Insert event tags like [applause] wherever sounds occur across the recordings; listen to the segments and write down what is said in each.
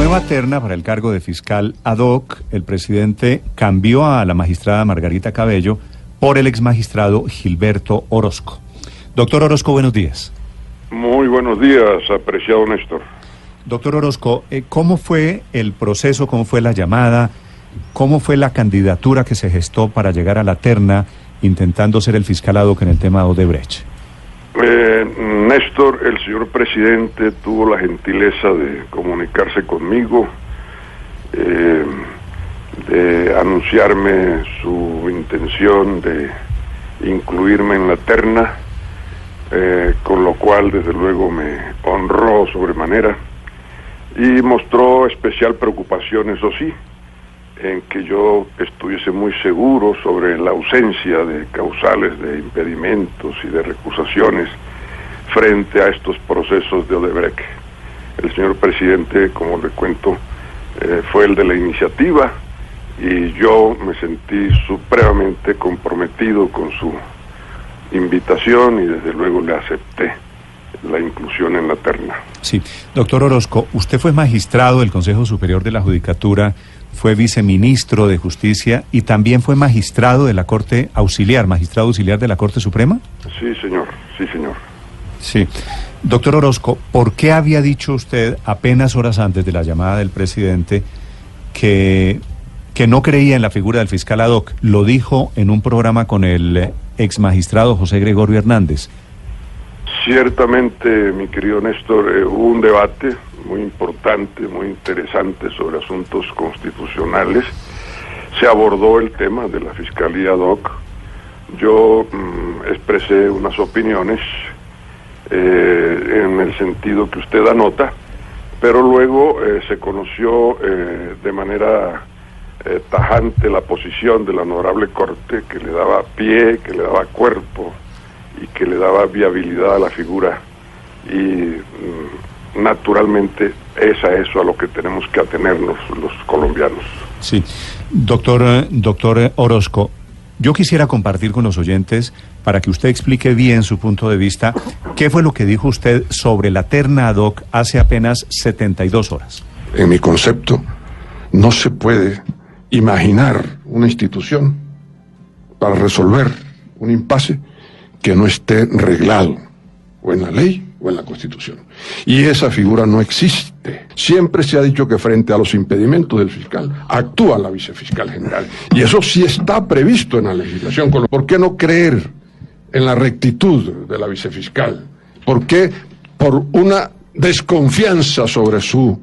Nueva terna para el cargo de fiscal ad hoc, el presidente cambió a la magistrada Margarita Cabello por el ex magistrado Gilberto Orozco. Doctor Orozco, buenos días. Muy buenos días, apreciado Néstor. Doctor Orozco, eh, ¿cómo fue el proceso, cómo fue la llamada, cómo fue la candidatura que se gestó para llegar a la terna intentando ser el fiscal ad hoc en el tema Odebrecht? Eh, Néstor, el señor presidente tuvo la gentileza de comunicarse conmigo, eh, de anunciarme su intención de incluirme en la terna, eh, con lo cual desde luego me honró sobremanera y mostró especial preocupación, eso sí, en que yo estuviese muy seguro sobre la ausencia de causales de impedimentos y de recusaciones frente a estos procesos de Odebrecht. El señor presidente, como le cuento, eh, fue el de la iniciativa y yo me sentí supremamente comprometido con su invitación y desde luego le acepté la inclusión en la terna. Sí, doctor Orozco, usted fue magistrado del Consejo Superior de la Judicatura, fue viceministro de Justicia y también fue magistrado de la Corte Auxiliar, magistrado auxiliar de la Corte Suprema. Sí, señor, sí, señor. Sí. Doctor Orozco, ¿por qué había dicho usted apenas horas antes de la llamada del presidente que, que no creía en la figura del fiscal ad hoc? Lo dijo en un programa con el ex magistrado José Gregorio Hernández. Ciertamente, mi querido Néstor, eh, hubo un debate muy importante, muy interesante sobre asuntos constitucionales. Se abordó el tema de la Fiscalía DOC. Yo mm, expresé unas opiniones eh, en el sentido que usted anota, pero luego eh, se conoció de manera tajante la posición de la honorable Corte que le daba pie, que le daba cuerpo y que le daba viabilidad a la figura y mm, naturalmente es a eso a lo que tenemos que atenernos los colombianos. Sí, doctor, eh, doctor eh, Orozco, yo quisiera compartir con los oyentes para que usted explique bien su punto de vista qué fue lo que dijo usted sobre la terna ad hoc hace apenas 72 horas. En mi concepto, no se puede imaginar una institución para resolver un impasse que no esté reglado o en la ley o en la Constitución. Y esa figura no existe. Siempre se ha dicho que frente a los impedimentos del fiscal actúa la vicefiscal general. Y eso sí está previsto en la legislación. ¿Por qué no creer en la rectitud de la vicefiscal? ¿Por qué por una desconfianza sobre su,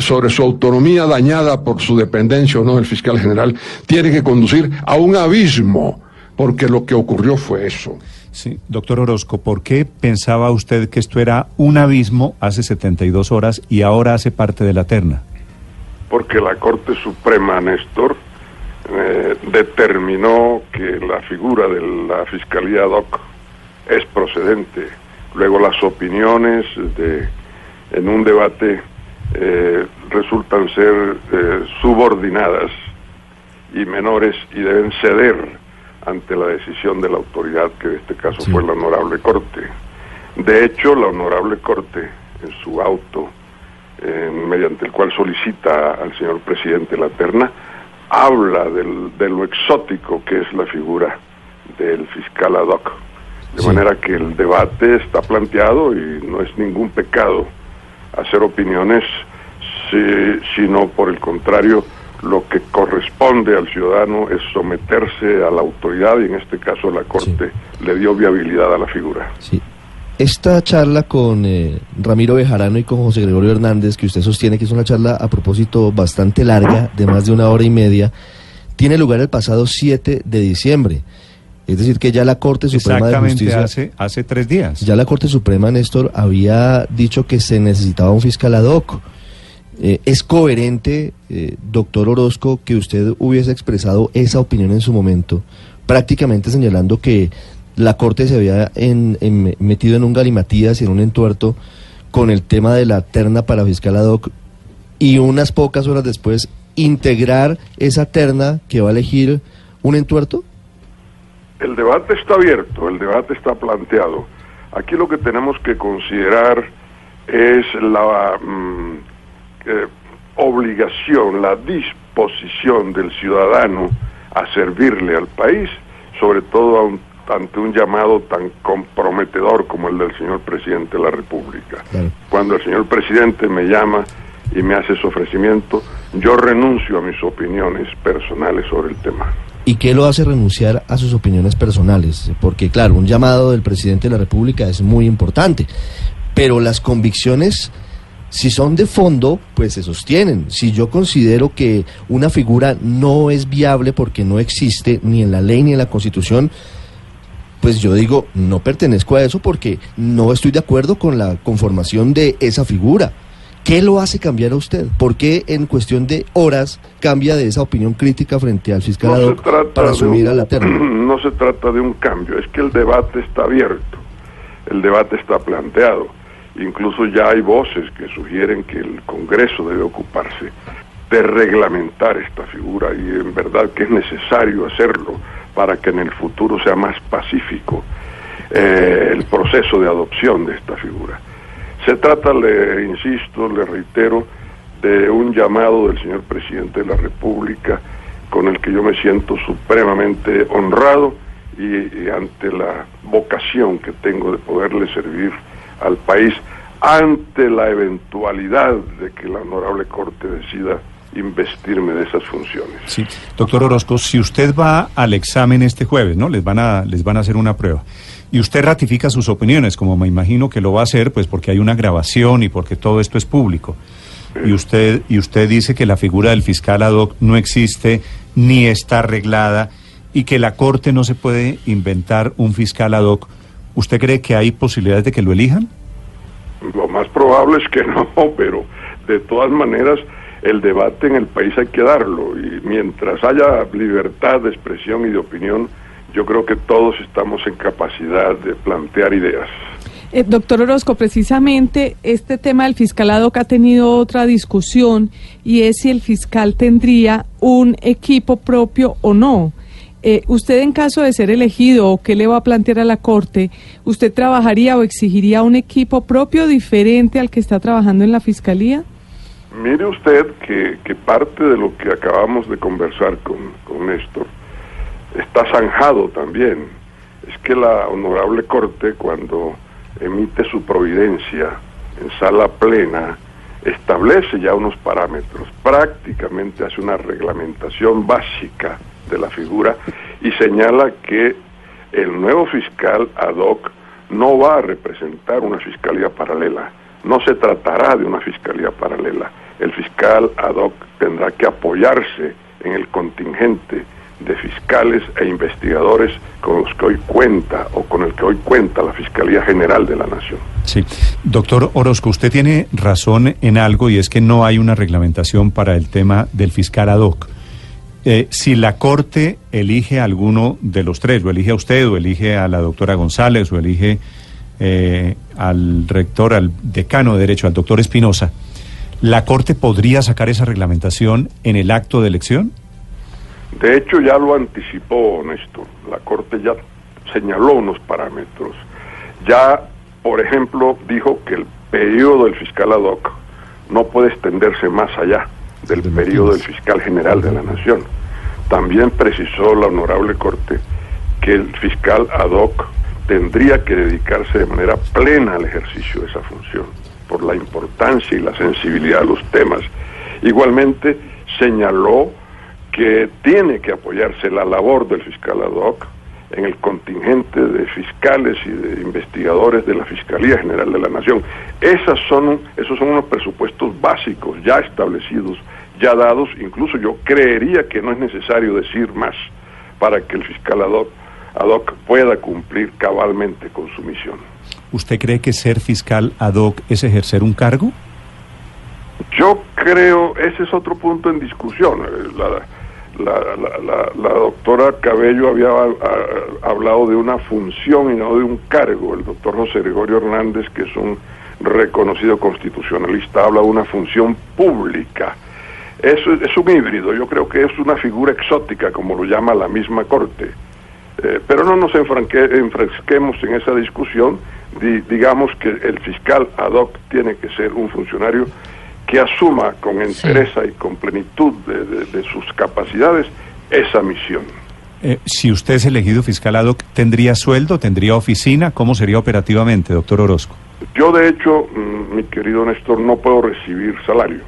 sobre su autonomía dañada por su dependencia o no del fiscal general tiene que conducir a un abismo? Porque lo que ocurrió fue eso. Sí, doctor Orozco, ¿por qué pensaba usted que esto era un abismo hace 72 horas y ahora hace parte de la terna? Porque la Corte Suprema, Néstor, eh, determinó que la figura de la Fiscalía DOC es procedente. Luego las opiniones de, en un debate eh, resultan ser eh, subordinadas y menores y deben ceder ante la decisión de la autoridad, que en este caso Sí. fue la Honorable Corte. De hecho, la Honorable Corte, en su auto, eh, mediante el cual solicita al señor presidente la terna, habla del- de lo exótico que es la figura del fiscal ad hoc. De Sí. manera que el debate está planteado y no es ningún pecado hacer opiniones, si- sino por el contrario, lo que corresponde al ciudadano es someterse a la autoridad y en este caso la Corte le dio viabilidad a la figura. Sí. Esta charla con eh, Ramiro Bejarano y con José Gregorio Hernández, que usted sostiene que es una charla a propósito bastante larga, de más de una hora y media, tiene lugar el pasado 7 de diciembre. Es decir, que ya la Corte Suprema de Exactamente Justicia... hace, hace tres días. Ya la Corte Suprema, Néstor, había dicho que se necesitaba un fiscal ad hoc. Eh, ¿Es coherente, eh, doctor Orozco, que usted hubiese expresado esa opinión en su momento, prácticamente señalando que la Corte se había en- metido en un galimatías y en un entuerto con el tema de la terna para fiscal ad hoc y unas pocas horas después integrar esa terna que va a elegir un entuerto? El debate está abierto, el debate está planteado. Aquí lo que tenemos que considerar es la mm, eh, obligación, la disposición del ciudadano a servirle al país, sobre todo a un- ante un llamado tan comprometedor como el del señor presidente de la República. Claro. Cuando el señor presidente me llama y me hace ese ofrecimiento, yo renuncio a mis opiniones personales sobre el tema. ¿Y qué lo hace renunciar a sus opiniones personales? Porque, claro, un llamado del presidente de la República es muy importante, pero las convicciones, si son de fondo, pues se sostienen. Si yo considero que una figura no es viable porque no existe ni en la ley ni en la Constitución, pues yo digo, no pertenezco a eso porque no estoy de acuerdo con la conformación de esa figura. ¿Qué lo hace cambiar a usted? ¿Por qué en cuestión de horas cambia de esa opinión crítica frente al fiscal No ad hoc para asumir un- a la terna? [clears throat] No se trata de un cambio, es que el debate está abierto, el debate está planteado. Incluso ya hay voces que sugieren que el Congreso debe ocuparse de reglamentar esta figura y en verdad que es necesario hacerlo para que en el futuro sea más pacífico eh, el proceso de adopción de esta figura. Se trata, le insisto, le reitero, de un llamado del señor presidente de la República con el que yo me siento supremamente honrado y, y ante la vocación que tengo de poderle servir al país ante la eventualidad de que la honorable Corte decida investirme de esas funciones. Sí. Doctor Orozco, si usted va al examen este jueves, ¿no? Les van a, les van a hacer una prueba. Y usted ratifica sus opiniones, como me imagino que lo va a hacer, pues porque hay una grabación y porque todo esto es público. Y usted, y usted dice que la figura del fiscal ad hoc no existe ni está arreglada y que la Corte no se puede inventar un fiscal ad hoc. ¿Usted cree que hay posibilidades de que lo elijan? Lo más probable es que no, [laughs] pero de todas maneras el debate en el país hay que darlo y mientras haya libertad de expresión y de opinión, yo creo que todos estamos en capacidad de plantear ideas. Eh, doctor Orozco, precisamente este tema del fiscalado que ha tenido otra discusión y es si el fiscal tendría un equipo propio o no. Eh, usted en caso de ser elegido o qué le va a plantear a la Corte, ¿usted trabajaría o exigiría un equipo propio diferente al que está trabajando en la Fiscalía? Mire usted que, parte de lo que acabamos de conversar con, con Néstor está zanjado también. Es que la honorable Corte cuando emite su providencia en sala plena establece ya unos parámetros, prácticamente hace una reglamentación básica de la figura y señala que el nuevo fiscal ad hoc no va a representar una fiscalía paralela, no se tratará de una fiscalía paralela. El fiscal ad hoc tendrá que apoyarse en el contingente de fiscales e investigadores con los que hoy cuenta o con el que hoy cuenta la Fiscalía General de la Nación. Sí. Doctor Orozco, usted tiene razón en algo y es que no hay una reglamentación para el tema del fiscal ad hoc. Eh, si la Corte elige a alguno de los tres, lo elige a usted, o elige a la doctora González, o elige eh, al rector, al decano de Derecho, al doctor Espinosa, ¿la Corte podría sacar esa reglamentación en el acto de elección? De hecho, ya lo anticipó Néstor. La Corte ya señaló unos parámetros. Ya, por ejemplo, dijo que el periodo del fiscal ad hoc no puede extenderse más allá del De periodo del fiscal general de la Nación. También precisó la honorable Corte que el fiscal ad hoc tendría que dedicarse de manera plena al ejercicio de esa función, por la importancia y la sensibilidad de los temas. Igualmente señaló que tiene que apoyarse la labor del fiscal ad hoc en el contingente de fiscales y de investigadores de la Fiscalía General de la Nación. Esas son, esos son unos presupuestos básicos ya establecidos, ya dados, incluso yo creería que no es necesario decir más para que el fiscal ad hoc ad hoc pueda cumplir cabalmente con su misión. ¿Usted cree que ser fiscal ad hoc es ejercer un cargo? Yo creo, ese es otro punto en discusión. Eh, La, la, la, la- doctora Cabello había ah, hablado de una función y no de un cargo. El doctor José Gregorio Hernández, que es un reconocido constitucionalista, habla de una función pública. Es, es un híbrido, yo creo que es una figura exótica, como lo llama la misma Corte. Eh, pero no nos enfresquemos en esa discusión, Di- digamos que el fiscal ad hoc tiene que ser un funcionario que asuma con entereza y con plenitud de, de- de sus capacidades esa misión. Eh, si usted es elegido fiscal ad hoc, ¿tendría sueldo? ¿Tendría oficina? ¿Cómo sería operativamente, doctor Orozco? Yo, de hecho, mm, mi querido Néstor, no puedo recibir salario.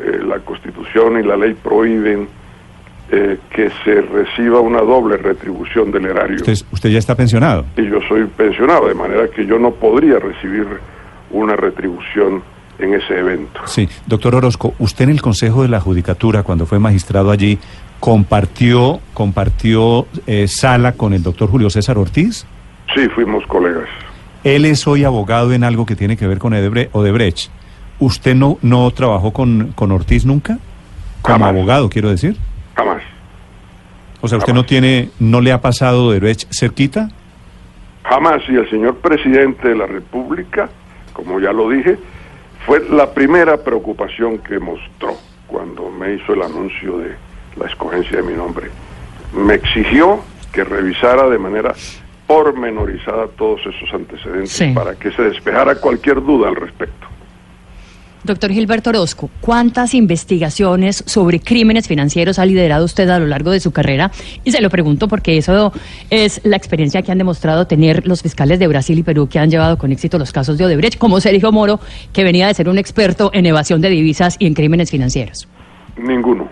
Eh, la Constitución y la ley prohíben eh, que se reciba una doble retribución del erario. Usted, usted ya está pensionado. Y yo soy pensionado, de manera que yo no podría recibir una retribución en ese evento. Sí, doctor Orozco, usted en el Consejo de la Judicatura, cuando fue magistrado allí, compartió, compartió eh, sala con el doctor Julio César Ortiz. Sí, fuimos colegas. Él es hoy abogado en algo que tiene que ver con Edebre- Odebrecht. ¿Usted no, no trabajó con, con Ortiz nunca? Como Jamás. abogado, quiero decir. Jamás. O sea, ¿usted Jamás. no tiene, no le ha pasado Odebrecht cerquita? Jamás. Y el señor presidente de la República, como ya lo dije, fue la primera preocupación que mostró cuando me hizo el anuncio de la escogencia de mi nombre. Me exigió que revisara de manera pormenorizada todos esos antecedentes Sí. para que se despejara cualquier duda al respecto. Doctor Gilberto Orozco, ¿cuántas investigaciones sobre crímenes financieros ha liderado usted a lo largo de su carrera? Y se lo pregunto porque eso es la experiencia que han demostrado tener los fiscales de Brasil y Perú que han llevado con éxito los casos de Odebrecht, como Sergio Moro, que venía de ser un experto en evasión de divisas y en crímenes financieros. Ninguno.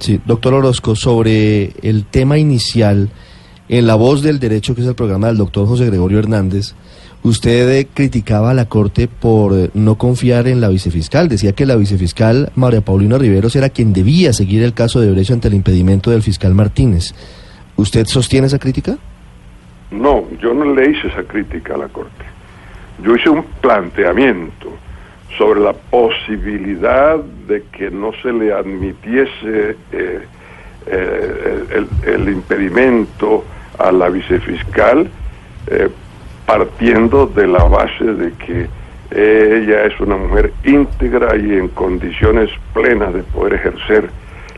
Sí, doctor Orozco, sobre el tema inicial, en La Voz del Derecho, que es el programa del doctor José Gregorio Hernández, usted eh, criticaba a la Corte por eh, no confiar en la vicefiscal. Decía que la vicefiscal María Paulina Riveros era quien debía seguir el caso de derecho ante el impedimento del fiscal Martínez. ¿Usted sostiene esa crítica? No, yo no le hice esa crítica a la Corte. Yo hice un planteamiento sobre la posibilidad de que no se le admitiese eh, el, impedimento a la vicefiscal partiendo de la base de que ella es una mujer íntegra y en condiciones plenas de poder ejercer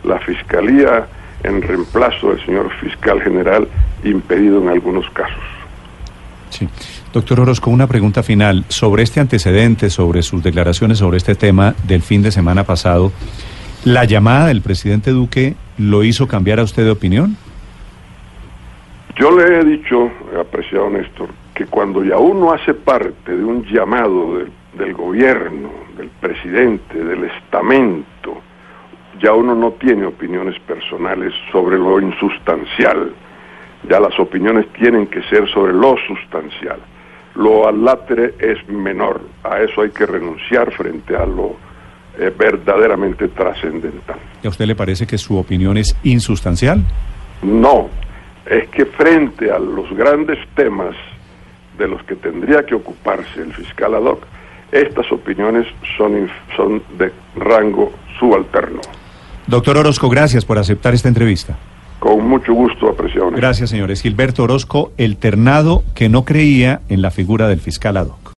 la fiscalía en reemplazo del señor fiscal general impedido en algunos casos. Sí. Doctor Orozco, una pregunta final sobre este antecedente, sobre sus declaraciones sobre este tema del fin de semana pasado. ¿La llamada del presidente Duque lo hizo cambiar a usted de opinión? Yo le he dicho, apreciado Néstor, que cuando ya uno hace parte de un llamado del, del gobierno, del presidente, del estamento, ya uno no tiene opiniones personales sobre lo insustancial. Ya las opiniones tienen que ser sobre lo sustancial. Lo alátere es menor. A eso hay que renunciar frente a lo eh, verdaderamente trascendental. ¿Y a usted le parece que su opinión es insustancial? No, es que frente a los grandes temas de los que tendría que ocuparse el fiscal ad hoc, estas opiniones son, de rango subalterno. Doctor Orozco, gracias por aceptar esta entrevista. Con mucho gusto, apreciado. Gracias, señores. Gilberto Orozco, el ternado que no creía en la figura del fiscal ad hoc.